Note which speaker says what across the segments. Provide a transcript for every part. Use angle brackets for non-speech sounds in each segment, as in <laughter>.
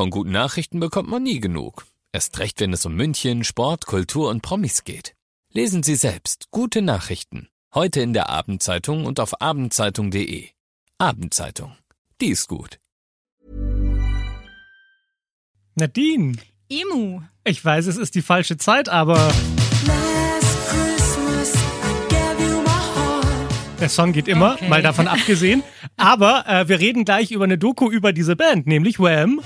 Speaker 1: Von guten Nachrichten bekommt man nie genug. Erst recht, wenn es um München, Sport, Kultur und Promis geht. Lesen Sie selbst gute Nachrichten. Heute in der Abendzeitung und auf abendzeitung.de. Abendzeitung. Die ist gut.
Speaker 2: Nadine.
Speaker 3: Emu.
Speaker 2: Ich weiß, es ist die falsche Zeit, aber. Der Song geht immer, okay. mal davon abgesehen. Aber äh, wir reden gleich über eine Doku über diese Band, nämlich Wham.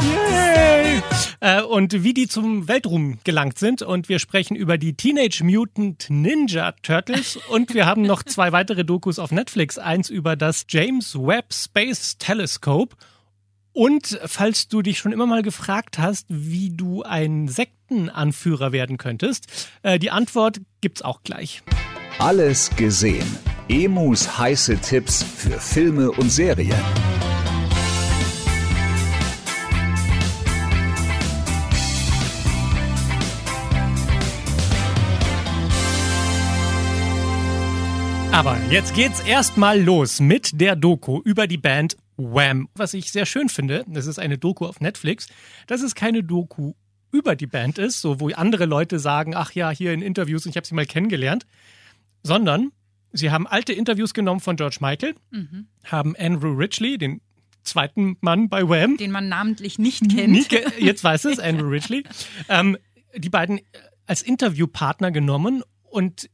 Speaker 2: Yay! Äh, und wie die zum Weltruhm gelangt sind. Und wir sprechen über die Teenage Mutant Ninja Turtles. Und wir haben noch zwei weitere Dokus auf Netflix. Eins über das James Webb Space Telescope. Und falls du dich schon immer mal gefragt hast, wie du ein Sektenanführer werden könntest, äh, die Antwort gibt's auch gleich.
Speaker 4: Alles gesehen. Emus heiße Tipps für Filme und Serien.
Speaker 2: Aber jetzt geht's erstmal los mit der Doku über die Band Wham. Was ich sehr schön finde, das ist eine Doku auf Netflix, dass es keine Doku über die Band ist, so wo andere Leute sagen, ach ja, hier in Interviews, ich habe sie mal kennengelernt, sondern sie haben alte Interviews genommen von George Michael, mhm. haben Andrew Ridgely, den zweiten Mann bei Wham.
Speaker 3: Den man namentlich nicht kennt. Nie,
Speaker 2: jetzt weiß es, Andrew Ridgely. <laughs> Ähm, die beiden als Interviewpartner genommen und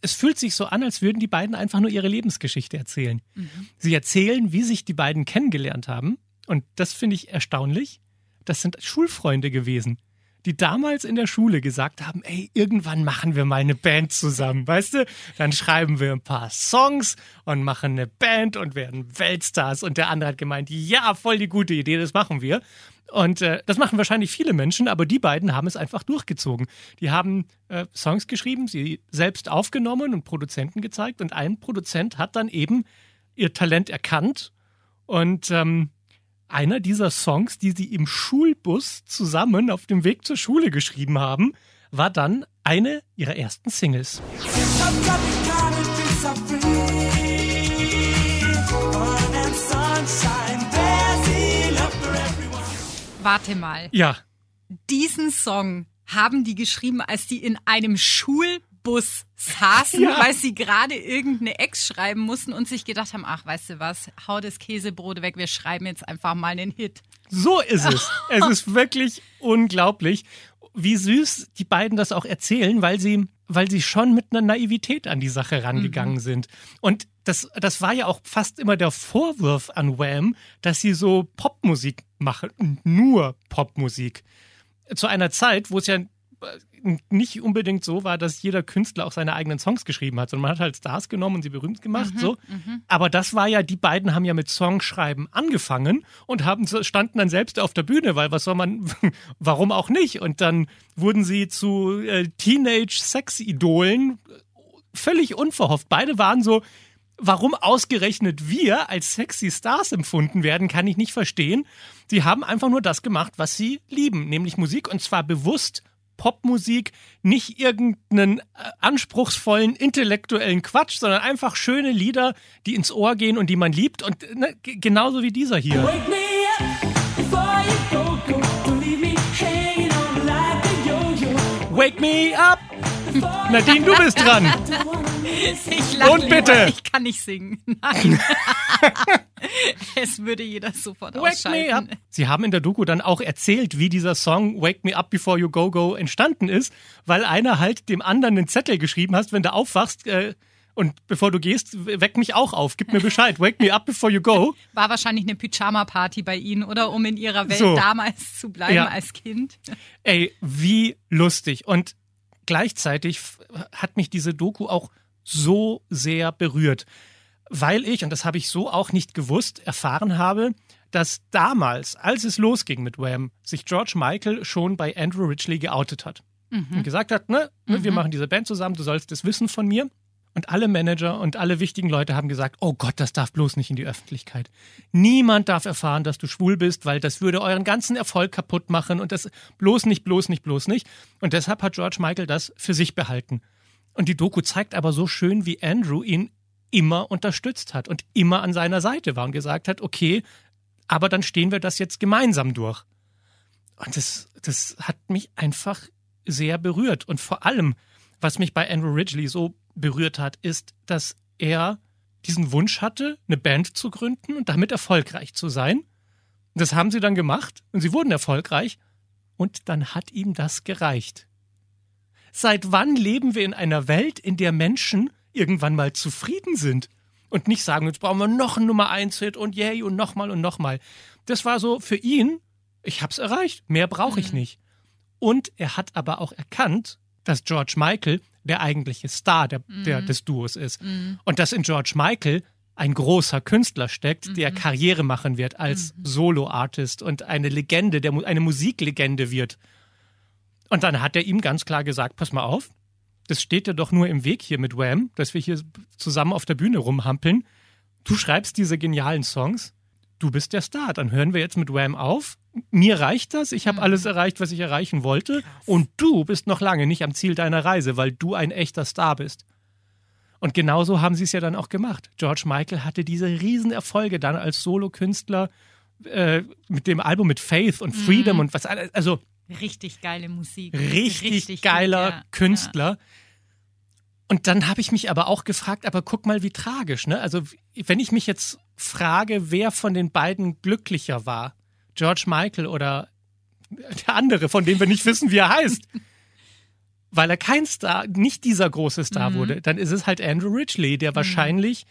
Speaker 2: es fühlt sich so an, als würden die beiden einfach nur ihre Lebensgeschichte erzählen. Mhm. Sie erzählen, wie sich die beiden kennengelernt haben. Und das finde ich erstaunlich. Das sind Schulfreunde gewesen die damals in der Schule gesagt haben, ey, irgendwann machen wir mal eine Band zusammen, weißt du? Dann schreiben wir ein paar Songs und machen eine Band und werden Weltstars. Und der andere hat gemeint, ja, voll die gute Idee, das machen wir. Und äh, das machen wahrscheinlich viele Menschen, aber die beiden haben es einfach durchgezogen. Die haben äh, Songs geschrieben, sie selbst aufgenommen und Produzenten gezeigt. Und ein Produzent hat dann eben ihr Talent erkannt und ähm, einer dieser Songs, die sie im Schulbus zusammen auf dem Weg zur Schule geschrieben haben, war dann eine ihrer ersten Singles.
Speaker 3: Warte mal.
Speaker 2: Ja.
Speaker 3: Diesen Song haben die geschrieben, als die in einem Schulbus Bus saßen, <laughs> ja. weil sie gerade irgendeine Ex schreiben mussten und sich gedacht haben, ach, weißt du was, hau das Käsebrot weg, wir schreiben jetzt einfach mal einen Hit.
Speaker 2: So ist es. es ist wirklich unglaublich, wie süß die beiden das auch erzählen, weil sie, weil sie schon mit einer Naivität an die Sache rangegangen mhm. sind. Und das, das war ja auch fast immer der Vorwurf an Wham, dass sie so Popmusik machen, nur Popmusik. Zu einer Zeit, wo es ja nicht unbedingt so war, dass jeder Künstler auch seine eigenen Songs geschrieben hat, sondern man hat halt Stars genommen und sie berühmt gemacht. Mhm, so. Mhm. Aber das war ja, die beiden haben ja mit Songschreiben angefangen und haben, standen dann selbst auf der Bühne, weil was soll man, <laughs> warum auch nicht? Und dann wurden sie zu äh, Teenage-Sex-Idolen, völlig unverhofft. Beide waren so, warum ausgerechnet wir als sexy Stars empfunden werden, kann ich nicht verstehen. Sie haben einfach nur das gemacht, was sie lieben, nämlich Musik und zwar bewusst Popmusik, nicht irgendeinen äh, anspruchsvollen intellektuellen Quatsch, sondern einfach schöne Lieder, die ins Ohr gehen und die man liebt und ne, genauso wie dieser hier. Wake me up! <laughs> Nadine, du bist dran!
Speaker 3: Ich lache Und bitte! Lieber. Ich kann nicht singen. Nein. <laughs> es würde jeder sofort Wake ausschalten. Me up.
Speaker 2: Sie haben in der Doku dann auch erzählt, wie dieser Song Wake Me Up Before You Go Go entstanden ist, weil einer halt dem anderen einen Zettel geschrieben hast, wenn du aufwachst, äh, und bevor du gehst, weck mich auch auf, gib mir Bescheid, wake me up before you go. <laughs>
Speaker 3: War wahrscheinlich eine Pyjama-Party bei Ihnen, oder? Um in Ihrer Welt so. damals zu bleiben ja. als Kind.
Speaker 2: Ey, wie lustig. Und gleichzeitig hat mich diese Doku auch so sehr berührt, weil ich, und das habe ich so auch nicht gewusst, erfahren habe, dass damals, als es losging mit Wham, sich George Michael schon bei Andrew Ridgely geoutet hat. Mhm. Und gesagt hat, ne, mhm. wir machen diese Band zusammen, du sollst das wissen von mir. Und alle Manager und alle wichtigen Leute haben gesagt, oh Gott, das darf bloß nicht in die Öffentlichkeit. Niemand darf erfahren, dass du schwul bist, weil das würde euren ganzen Erfolg kaputt machen und das bloß nicht, bloß nicht, bloß nicht. Und deshalb hat George Michael das für sich behalten. Und die Doku zeigt aber so schön, wie Andrew ihn immer unterstützt hat und immer an seiner Seite war und gesagt hat, okay, aber dann stehen wir das jetzt gemeinsam durch. Und das, das hat mich einfach sehr berührt. Und vor allem, was mich bei Andrew Ridgely so berührt hat, ist, dass er diesen Wunsch hatte, eine Band zu gründen und damit erfolgreich zu sein. Das haben sie dann gemacht und sie wurden erfolgreich und dann hat ihm das gereicht. Seit wann leben wir in einer Welt, in der Menschen irgendwann mal zufrieden sind und nicht sagen, jetzt brauchen wir noch einen Nummer 1 Hit und yay und nochmal und nochmal. Das war so für ihn, ich hab's erreicht, mehr brauche ich mhm. nicht. Und er hat aber auch erkannt, dass George Michael der eigentliche Star der, mhm. der des Duos ist. Mhm. Und dass in George Michael ein großer Künstler steckt, mhm. der Karriere machen wird als mhm. Solo-Artist und eine Legende, der, eine Musiklegende wird. Und dann hat er ihm ganz klar gesagt, pass mal auf, das steht dir doch nur im Weg hier mit Wham, dass wir hier zusammen auf der Bühne rumhampeln. Du schreibst diese genialen Songs, du bist der Star. Dann hören wir jetzt mit Wham auf. Mir reicht das, ich habe mhm. alles erreicht, was ich erreichen wollte. Krass. Und du bist noch lange nicht am Ziel deiner Reise, weil du ein echter Star bist. Und genauso haben sie es ja dann auch gemacht. George Michael hatte diese Riesenerfolge dann als Solokünstler äh, mit dem Album mit Faith und Freedom mhm. und was also
Speaker 3: richtig geile Musik.
Speaker 2: Richtig, richtig geiler ja. Künstler. Ja. Und dann habe ich mich aber auch gefragt, aber guck mal, wie tragisch, ne? Also, wenn ich mich jetzt frage, wer von den beiden glücklicher war, George Michael oder der andere, von dem wir nicht wissen, wie er heißt, <laughs> weil er kein Star, nicht dieser große Star mhm. wurde, dann ist es halt Andrew Ridgely, der mhm. wahrscheinlich,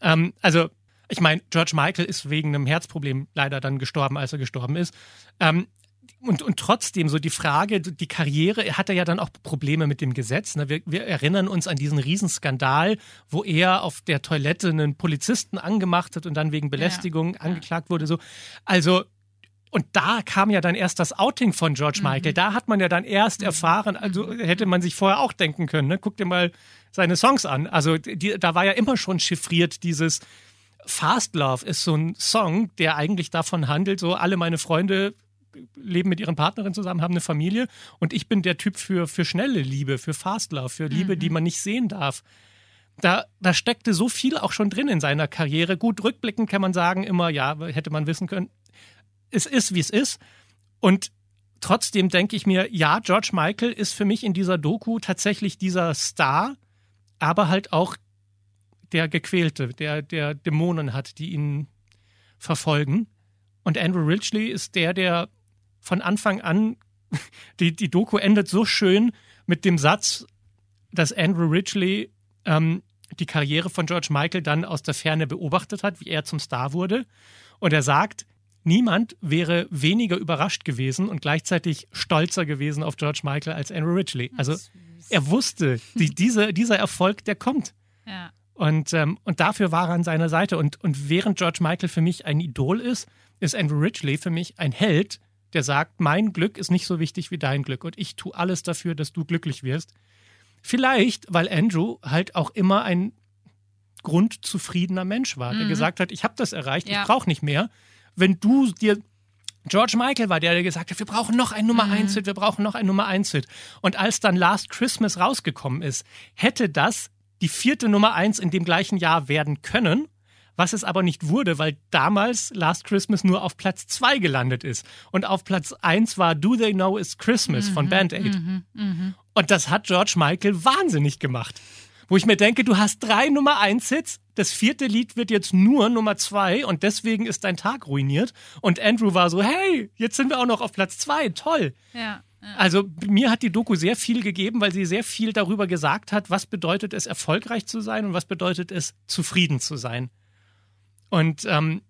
Speaker 2: ähm, also ich meine, George Michael ist wegen einem Herzproblem leider dann gestorben, als er gestorben ist. Ähm, und, und trotzdem so die Frage, die Karriere, hat er ja dann auch Probleme mit dem Gesetz. Ne? Wir, wir erinnern uns an diesen Riesenskandal, wo er auf der Toilette einen Polizisten angemacht hat und dann wegen Belästigung ja. angeklagt wurde. So. Also und da kam ja dann erst das Outing von George mhm. Michael. Da hat man ja dann erst mhm. erfahren, also mhm. hätte man sich vorher auch denken können. Ne? Guck dir mal seine Songs an. Also die, da war ja immer schon chiffriert dieses Fast Love ist so ein Song, der eigentlich davon handelt, so alle meine Freunde leben mit ihren Partnerinnen zusammen, haben eine Familie und ich bin der Typ für, für schnelle Liebe, für Fast Love, für Liebe, mhm. die man nicht sehen darf. Da, da steckte so viel auch schon drin in seiner Karriere. Gut, rückblickend kann man sagen, immer, ja, hätte man wissen können, es ist, wie es ist. Und trotzdem denke ich mir, ja, George Michael ist für mich in dieser Doku tatsächlich dieser Star, aber halt auch der Gequälte, der, der Dämonen hat, die ihn verfolgen. Und Andrew Ridgely ist der, der von Anfang an, <laughs> die, die Doku endet so schön mit dem Satz, dass Andrew Ridgely ähm, die Karriere von George Michael dann aus der Ferne beobachtet hat, wie er zum Star wurde. Und er sagt, Niemand wäre weniger überrascht gewesen und gleichzeitig stolzer gewesen auf George Michael als Andrew Ridgely. Also er wusste, die, diese, dieser Erfolg, der kommt. Ja. Und, ähm, und dafür war er an seiner Seite. Und, und während George Michael für mich ein Idol ist, ist Andrew Ridgely für mich ein Held, der sagt, mein Glück ist nicht so wichtig wie dein Glück und ich tue alles dafür, dass du glücklich wirst. Vielleicht, weil Andrew halt auch immer ein grundzufriedener Mensch war, der mhm. gesagt hat, ich habe das erreicht, ja. ich brauche nicht mehr wenn du dir George Michael war der, der gesagt hat, wir brauchen noch ein Nummer 1 mhm. Hit, wir brauchen noch ein Nummer 1 Hit. Und als dann Last Christmas rausgekommen ist, hätte das die vierte Nummer 1 in dem gleichen Jahr werden können, was es aber nicht wurde, weil damals Last Christmas nur auf Platz 2 gelandet ist. Und auf Platz 1 war Do They Know It's Christmas mhm, von Band Aid. Mhm, mh. Und das hat George Michael wahnsinnig gemacht wo ich mir denke, du hast drei Nummer 1 Hits, das vierte Lied wird jetzt nur Nummer 2 und deswegen ist dein Tag ruiniert. Und Andrew war so, hey, jetzt sind wir auch noch auf Platz 2, toll. Ja. Also mir hat die Doku sehr viel gegeben, weil sie sehr viel darüber gesagt hat, was bedeutet es, erfolgreich zu sein und was bedeutet es, zufrieden zu sein. Und ähm,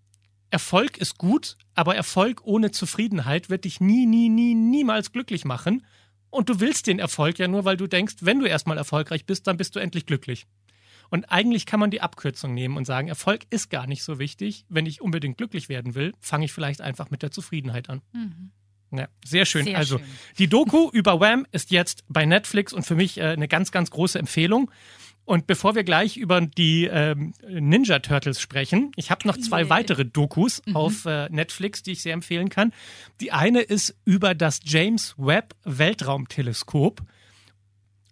Speaker 2: Erfolg ist gut, aber Erfolg ohne Zufriedenheit wird dich nie, nie, nie, niemals glücklich machen. Und du willst den Erfolg ja nur, weil du denkst, wenn du erstmal erfolgreich bist, dann bist du endlich glücklich. Und eigentlich kann man die Abkürzung nehmen und sagen, Erfolg ist gar nicht so wichtig. Wenn ich unbedingt glücklich werden will, fange ich vielleicht einfach mit der Zufriedenheit an. Mhm. Ja, sehr schön. Sehr also, schön. die Doku über Wham ist jetzt bei Netflix und für mich äh, eine ganz, ganz große Empfehlung. Und bevor wir gleich über die ähm, Ninja Turtles sprechen, ich habe noch zwei yeah. weitere Dokus mhm. auf äh, Netflix, die ich sehr empfehlen kann. Die eine ist über das James Webb Weltraumteleskop.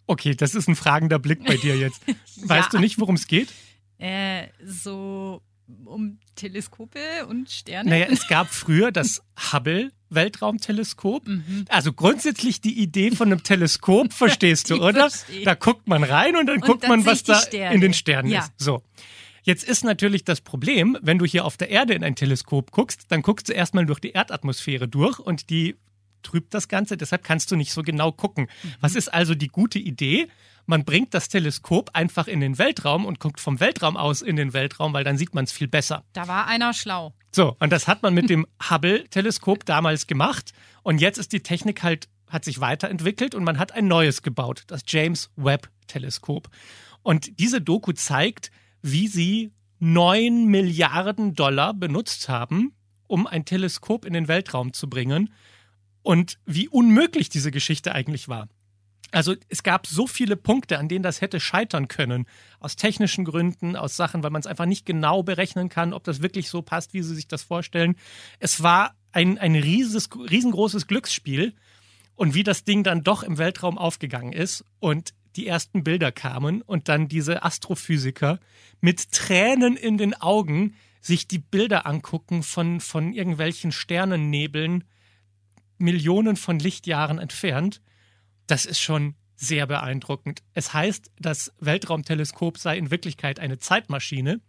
Speaker 2: Okay, das ist ein fragender Blick bei dir jetzt. <laughs> Weißt ja. du nicht, worum es geht?
Speaker 3: Äh, so um Teleskope und Sterne?
Speaker 2: Naja, es <laughs> gab früher das Hubble Weltraumteleskop.
Speaker 3: Mhm.
Speaker 2: Also grundsätzlich die Idee von einem Teleskop, <laughs> verstehst du, oder?
Speaker 3: verstehe.
Speaker 2: Da guckt man rein und dann
Speaker 3: Und
Speaker 2: guckt
Speaker 3: dann
Speaker 2: man, was da in den Sternen
Speaker 3: Ja.
Speaker 2: ist. So. Jetzt ist natürlich das Problem, wenn du hier auf der Erde in ein Teleskop guckst, dann guckst du erstmal durch die Erdatmosphäre durch und die trübt das Ganze, deshalb kannst du nicht so genau gucken.
Speaker 3: Mhm.
Speaker 2: Was ist also die gute Idee? Man bringt das Teleskop einfach in den Weltraum und guckt vom Weltraum aus in den Weltraum, weil dann sieht man es viel besser.
Speaker 3: Da war einer schlau.
Speaker 2: So, und das hat man mit dem <laughs> Hubble-Teleskop damals gemacht. Und jetzt ist die Technik halt, hat sich weiterentwickelt und man hat ein neues gebaut, das James Webb-Teleskop. Und diese Doku zeigt, wie sie neun Milliarden Dollar benutzt haben, um ein Teleskop in den Weltraum zu bringen und wie unmöglich diese Geschichte eigentlich war. Also es gab so viele Punkte, an denen das hätte scheitern können. Aus technischen Gründen, aus Sachen, weil man es einfach nicht genau berechnen kann, ob das wirklich so passt, wie sie sich das vorstellen. Es war ein, ein rieses, riesengroßes Glücksspiel. Und wie das Ding dann doch im Weltraum aufgegangen ist und die ersten Bilder kamen und dann diese Astrophysiker mit Tränen in den Augen sich die Bilder angucken von, von irgendwelchen Sternennebeln, Millionen von Lichtjahren entfernt, das ist schon sehr beeindruckend. Es heißt, das Weltraumteleskop sei in Wirklichkeit eine Zeitmaschine.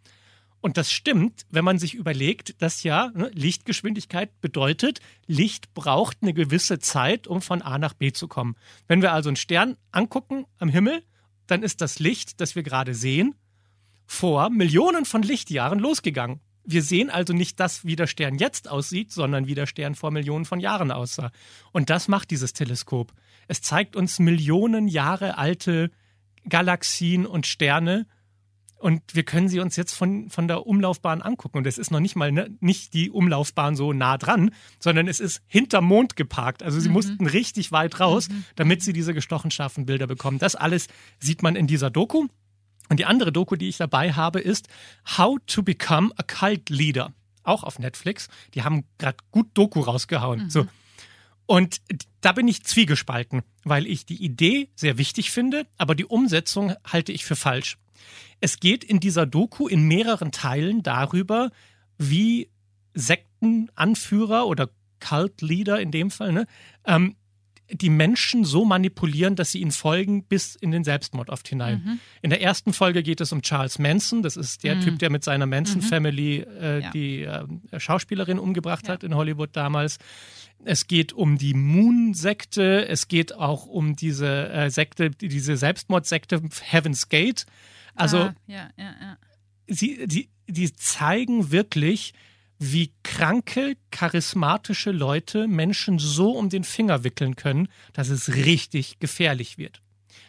Speaker 2: Und das stimmt, wenn man sich überlegt, dass ja ne, Lichtgeschwindigkeit bedeutet, Licht braucht eine gewisse Zeit, um von A nach B zu kommen. Wenn wir also einen Stern angucken am Himmel, dann ist das Licht, das wir gerade sehen, vor Millionen von Lichtjahren losgegangen. Wir sehen also nicht das, wie der Stern jetzt aussieht, sondern wie der Stern vor Millionen von Jahren aussah. Und das macht dieses Teleskop. Es zeigt uns Millionen Jahre alte Galaxien und Sterne und wir können sie uns jetzt von, von der Umlaufbahn angucken. Und es ist noch nicht mal ne, nicht die Umlaufbahn so nah dran, sondern es ist hinterm Mond geparkt. Also sie mussten richtig weit raus, damit sie diese gestochen scharfen Bilder bekommen. Das alles sieht man in dieser Doku. Und die andere Doku, die ich dabei habe, ist How to Become a Cult Leader. Auch auf Netflix. Die haben gerade gut Doku rausgehauen. So. Und da bin ich zwiegespalten, weil ich die Idee sehr wichtig finde, aber die Umsetzung halte ich für falsch. Es geht in dieser Doku in mehreren Teilen darüber, wie Sektenanführer oder Cult Leader in dem Fall, ne, ähm, die Menschen so manipulieren, dass sie ihnen folgen bis in den Selbstmord oft hinein. In der ersten Folge geht es um Charles Manson. Das ist der Typ, der mit seiner Manson Family äh,
Speaker 3: Ja.
Speaker 2: die äh, Schauspielerin umgebracht hat in Hollywood damals. Es geht um die Moon-Sekte. Es geht auch um diese äh, Sekte, diese Selbstmordsekte Heaven's Gate. Also
Speaker 3: ah, ja, ja, ja.
Speaker 2: sie, die, die zeigen wirklich, wie kranke, charismatische Leute Menschen so um den Finger wickeln können, dass es richtig gefährlich wird.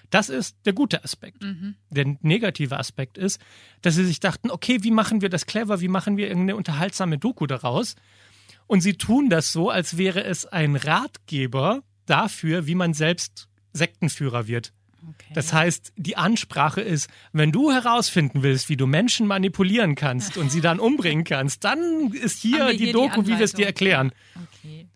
Speaker 2: Das ist der gute Aspekt. Der negative Aspekt ist, dass sie sich dachten, okay, wie machen wir das clever, wie machen wir irgendeine unterhaltsame Doku daraus? Und sie tun das so, als wäre es ein Ratgeber dafür, wie man selbst Sektenführer wird.
Speaker 3: Okay.
Speaker 2: Das heißt, die Ansprache ist, wenn du herausfinden willst, wie du Menschen manipulieren kannst und sie dann umbringen kannst, dann ist hier die
Speaker 3: hier die
Speaker 2: Doku, wie wir es dir erklären.
Speaker 3: Okay.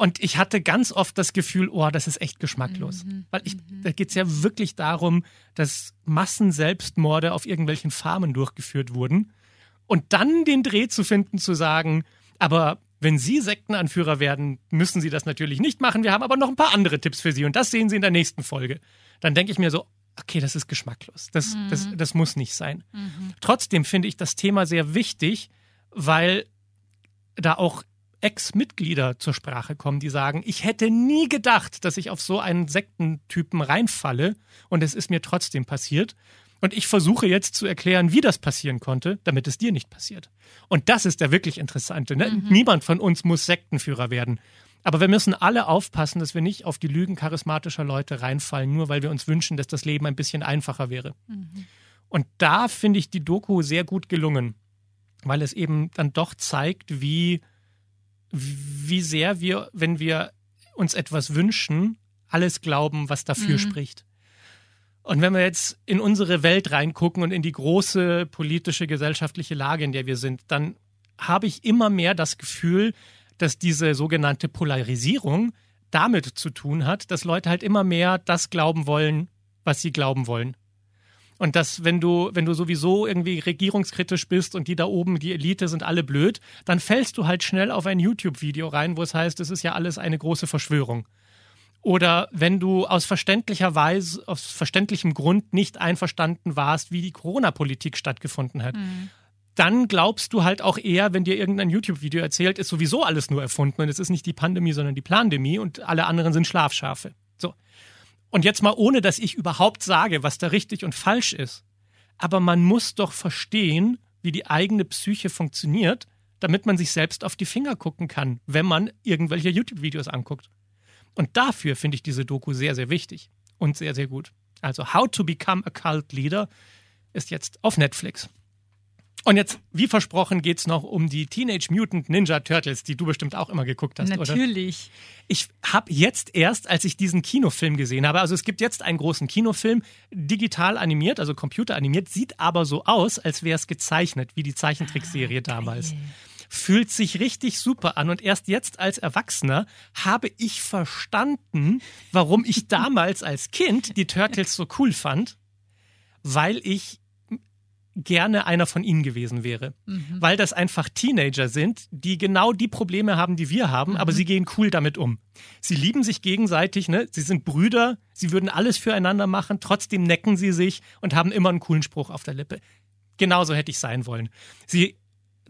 Speaker 2: Und ich hatte ganz oft das Gefühl, oh, das ist echt geschmacklos. Weil ich, da geht es ja wirklich darum, dass Massenselbstmorde auf irgendwelchen Farmen durchgeführt wurden. Und dann den Dreh zu finden, zu sagen, aber wenn Sie Sektenanführer werden, müssen Sie das natürlich nicht machen. Wir haben aber noch ein paar andere Tipps für Sie und das sehen Sie in der nächsten Folge. Dann denke ich mir so, okay, das ist geschmacklos. Das, das, das muss nicht sein. Trotzdem finde ich das Thema sehr wichtig, weil da auch Ex-Mitglieder zur Sprache kommen, die sagen, ich hätte nie gedacht, dass ich auf so einen Sektentypen reinfalle und es ist mir trotzdem passiert. Und ich versuche jetzt zu erklären, wie das passieren konnte, damit es dir nicht passiert. Und das ist der wirklich Interessante. Ne? Niemand von uns muss Sektenführer werden. Aber wir müssen alle aufpassen, dass wir nicht auf die Lügen charismatischer Leute reinfallen, nur weil wir uns wünschen, dass das Leben ein bisschen einfacher wäre. Und da finde ich die Doku sehr gut gelungen, weil es eben dann doch zeigt, wie, wie sehr wir, wenn wir uns etwas wünschen, alles glauben, was dafür spricht. Und wenn wir jetzt in unsere Welt reingucken und in die große politische, gesellschaftliche Lage, in der wir sind, dann habe ich immer mehr das Gefühl, dass diese sogenannte Polarisierung damit zu tun hat, dass Leute halt immer mehr das glauben wollen, was sie glauben wollen. Und dass, wenn du, wenn du sowieso irgendwie regierungskritisch bist und die da oben, die Elite sind alle blöd, dann fällst du halt schnell auf ein YouTube-Video rein, wo es heißt, es ist ja alles eine große Verschwörung. Oder wenn du aus verständlicher Weise, aus verständlichem Grund nicht einverstanden warst, wie die Corona-Politik stattgefunden hat. Mhm. Dann glaubst du halt auch eher, wenn dir irgendein YouTube-Video erzählt, ist sowieso alles nur erfunden und es ist nicht die Pandemie, sondern die Plandemie und alle anderen sind Schlafschafe. So. Und jetzt mal ohne, dass ich überhaupt sage, was da richtig und falsch ist. Aber man muss doch verstehen, wie die eigene Psyche funktioniert, damit man sich selbst auf die Finger gucken kann, wenn man irgendwelche YouTube-Videos anguckt. Und dafür finde ich diese Doku sehr, sehr wichtig und sehr, sehr gut. Also How to Become a Cult Leader ist jetzt auf Netflix. Und jetzt, wie versprochen, geht es noch um die Teenage Mutant Ninja Turtles, die du bestimmt auch immer geguckt hast,
Speaker 3: Natürlich.
Speaker 2: oder?
Speaker 3: Natürlich.
Speaker 2: Ich habe jetzt erst, als ich diesen Kinofilm gesehen habe, also es gibt jetzt einen großen Kinofilm, digital animiert, also computeranimiert, sieht aber so aus, als wäre es gezeichnet, wie die Zeichentrickserie ah, damals. Fühlt sich richtig super an. Und erst jetzt als Erwachsener habe ich verstanden, warum ich <laughs> damals als Kind die Turtles so cool fand, weil ich gerne einer von ihnen gewesen wäre. Mhm. Weil das einfach Teenager sind, die genau die Probleme haben, die wir haben, mhm. aber sie gehen cool damit um. Sie lieben sich gegenseitig, ne? sie sind Brüder, sie würden alles füreinander machen, trotzdem necken sie sich und haben immer einen coolen Spruch auf der Lippe. Genauso hätte ich sein wollen. Sie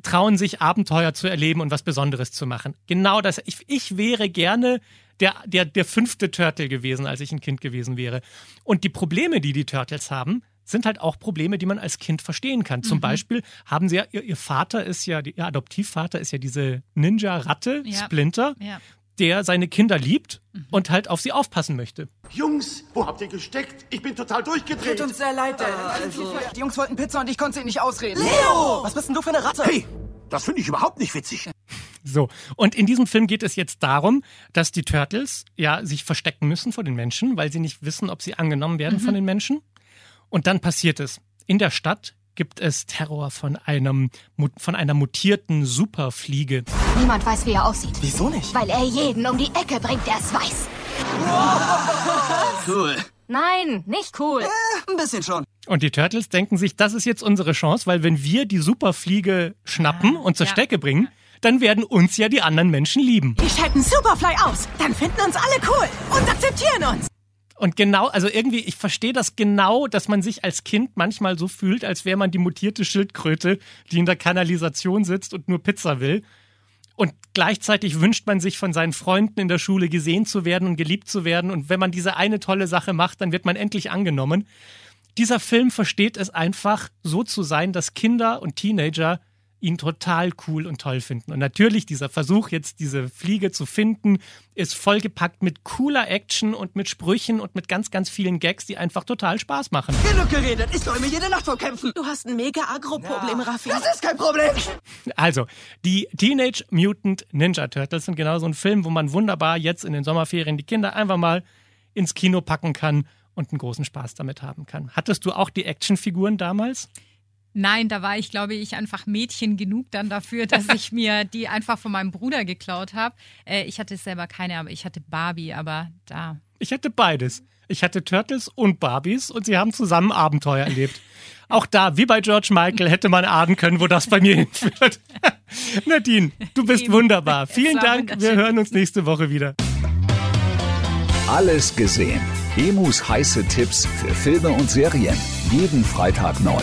Speaker 2: trauen sich Abenteuer zu erleben und was Besonderes zu machen. Genau das. Ich, ich wäre gerne der, der, der fünfte Turtle gewesen, als ich ein Kind gewesen wäre. Und die Probleme, die die Turtles haben, sind halt auch Probleme, die man als Kind verstehen kann. Zum mhm. Beispiel haben sie ja, ihr, ihr, Vater ist ja, ihr Adoptivvater ist ja diese Ninja-Ratte, ja. Splinter. Ja der seine Kinder liebt mhm. und halt auf sie aufpassen möchte.
Speaker 5: Jungs, wo habt ihr gesteckt? Ich bin total durchgedreht.
Speaker 6: Tut uns sehr leid, äh, also, Die Jungs wollten Pizza und ich konnte sie nicht ausreden. Leo! Was bist denn du für eine Ratte?
Speaker 5: Hey, das finde ich überhaupt nicht witzig. <laughs>
Speaker 2: So, und in diesem Film geht es jetzt darum, dass die Turtles ja sich verstecken müssen vor den Menschen, weil sie nicht wissen, ob sie angenommen werden mhm. von den Menschen. Und dann passiert es. In der Stadt gibt es Terror von einem von einer mutierten Superfliege.
Speaker 7: Niemand weiß, wie er aussieht.
Speaker 6: Wieso nicht?
Speaker 7: Weil er jeden um die Ecke bringt, der es weiß. <laughs>
Speaker 6: Cool.
Speaker 7: Nein, nicht cool.
Speaker 6: Äh, ein bisschen schon.
Speaker 2: Und die Turtles denken sich, das ist jetzt unsere Chance, weil wenn wir die Superfliege schnappen und zur ja. Strecke bringen, dann werden uns ja die anderen Menschen lieben.
Speaker 8: Wir schalten Superfly aus, dann finden uns alle cool und akzeptieren uns.
Speaker 2: Und genau, also irgendwie, ich verstehe das genau, dass man sich als Kind manchmal so fühlt, als wäre man die mutierte Schildkröte, die in der Kanalisation sitzt und nur Pizza will. Und gleichzeitig wünscht man sich von seinen Freunden in der Schule gesehen zu werden und geliebt zu werden. Und wenn man diese eine tolle Sache macht, dann wird man endlich angenommen. Dieser Film versteht es einfach, so zu sein, dass Kinder und Teenager ihn total cool und toll finden. Und natürlich dieser Versuch, jetzt diese Fliege zu finden, ist vollgepackt mit cooler Action und mit Sprüchen und mit ganz, ganz vielen Gags, die einfach total Spaß machen.
Speaker 6: Genug geredet, ich soll mir jede Nacht vorkämpfen.
Speaker 8: Du hast ein mega Agro-Problem, ja. Raffi.
Speaker 6: Das ist kein Problem.
Speaker 2: Also, die Teenage Mutant Ninja Turtles sind genau so ein Film, wo man wunderbar jetzt in den Sommerferien die Kinder einfach mal ins Kino packen kann und einen großen Spaß damit haben kann. Hattest du auch die Actionfiguren damals?
Speaker 3: Nein, da war ich, glaube ich, einfach Mädchen genug dann dafür, dass ich <laughs> mir die einfach von meinem Bruder geklaut habe. Äh, ich hatte selber keine, aber ich hatte Barbie, aber da.
Speaker 2: Ich hatte beides. Ich hatte Turtles und Barbies und sie haben zusammen Abenteuer erlebt. Auch da, wie bei George Michael, hätte man ahnen können, wo das bei mir hinführt. <laughs> Nadine, du bist Eben. wunderbar. Vielen Dank. Wir hören uns nächste Woche wieder.
Speaker 4: Alles gesehen. Emus heiße Tipps für Filme und Serien. Jeden Freitag neu.